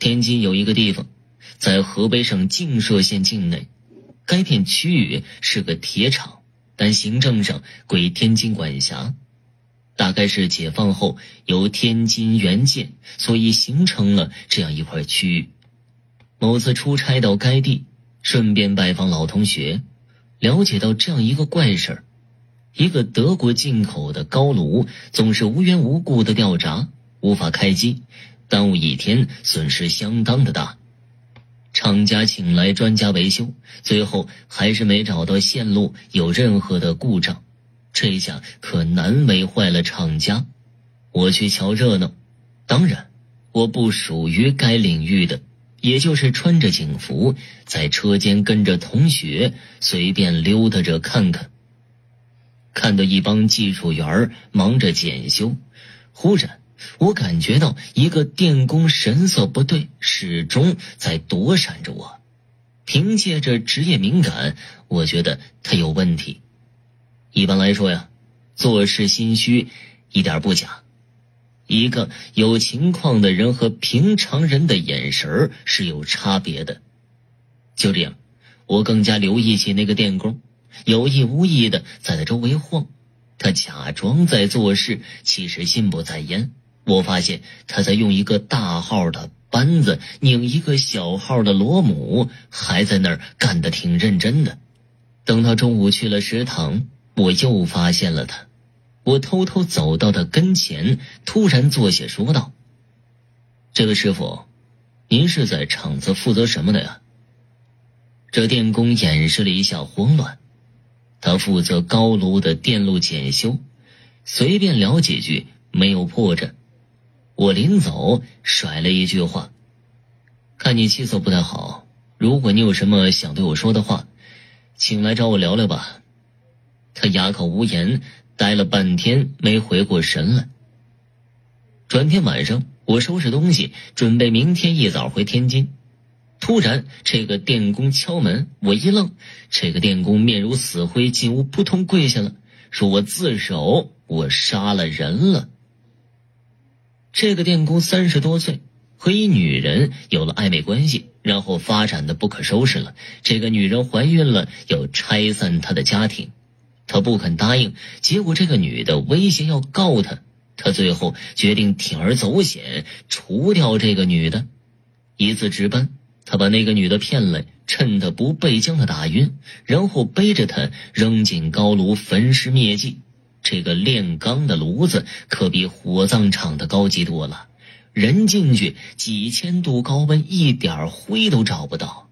天津有一个地方，在河北省静舍县境内，该片区域是个铁厂，但行政上归天津管辖。大概是解放后由天津援建，所以形成了这样一块区域。某次出差到该地，顺便拜访老同学，了解到这样一个怪事儿：一个德国进口的高炉总是无缘无故的掉闸，无法开机。耽误一天，损失相当的大。厂家请来专家维修，最后还是没找到线路有任何的故障。这下可难为坏了厂家。我去瞧热闹，当然我不属于该领域的，也就是穿着警服在车间跟着同学随便溜达着看看。看到一帮技术员忙着检修，忽然。我感觉到一个电工神色不对，始终在躲闪着我。凭借着职业敏感，我觉得他有问题。一般来说呀，做事心虚一点不假。一个有情况的人和平常人的眼神是有差别的。就这样，我更加留意起那个电工，有意无意的在他周围晃。他假装在做事，其实心不在焉。我发现他在用一个大号的扳子拧一个小号的螺母，还在那儿干得挺认真的。等他中午去了食堂，我又发现了他。我偷偷走到他跟前，突然坐下说道：“这位师傅，您是在厂子负责什么的呀？”这电工掩饰了一下慌乱，他负责高炉的电路检修，随便聊几句没有破绽。我临走甩了一句话：“看你气色不太好，如果你有什么想对我说的话，请来找我聊聊吧。”他哑口无言，待了半天没回过神来。转天晚上，我收拾东西，准备明天一早回天津。突然，这个电工敲门，我一愣。这个电工面如死灰，进屋扑通跪下了，说我自首，我杀了人了。这个电工三十多岁，和一女人有了暧昧关系，然后发展的不可收拾了。这个女人怀孕了，要拆散他的家庭，他不肯答应。结果这个女的威胁要告他，他最后决定铤而走险，除掉这个女的。一次值班，他把那个女的骗来，趁她不备将她打晕，然后背着她扔进高炉焚尸灭迹。这个炼钢的炉子可比火葬场的高级多了，人进去几千度高温，一点灰都找不到。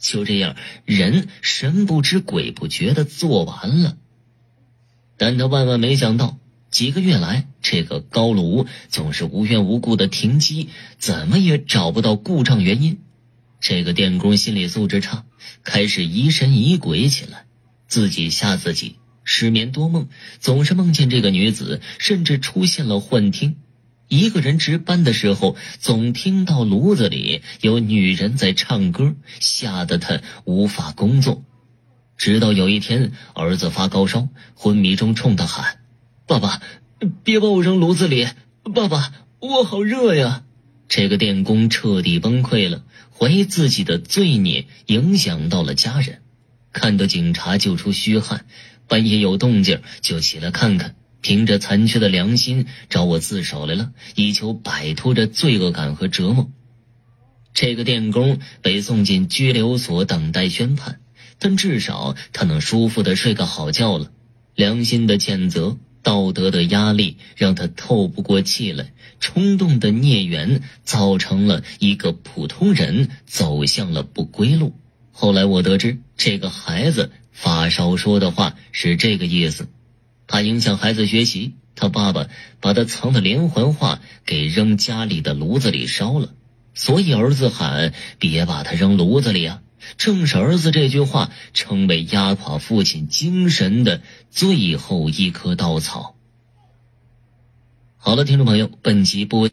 就这样，人神不知鬼不觉的做完了。但他万万没想到，几个月来，这个高炉总是无缘无故的停机，怎么也找不到故障原因。这个电工心理素质差，开始疑神疑鬼起来，自己吓自己。失眠多梦，总是梦见这个女子，甚至出现了幻听。一个人值班的时候，总听到炉子里有女人在唱歌，吓得他无法工作。直到有一天，儿子发高烧，昏迷中冲他喊：“爸爸，别把我扔炉子里！爸爸，我好热呀！”这个电工彻底崩溃了，怀疑自己的罪孽影响到了家人，看到警察就出虚汗。半夜有动静就起来看看，凭着残缺的良心找我自首来了，以求摆脱这罪恶感和折磨。这个电工被送进拘留所等待宣判，但至少他能舒服的睡个好觉了。良心的谴责，道德的压力让他透不过气来，冲动的孽缘造成了一个普通人走向了不归路。后来我得知，这个孩子。发烧说的话是这个意思，怕影响孩子学习，他爸爸把他藏的连环画给扔家里的炉子里烧了，所以儿子喊别把他扔炉子里啊！正是儿子这句话成为压垮父亲精神的最后一棵稻草。好了，听众朋友，本集播。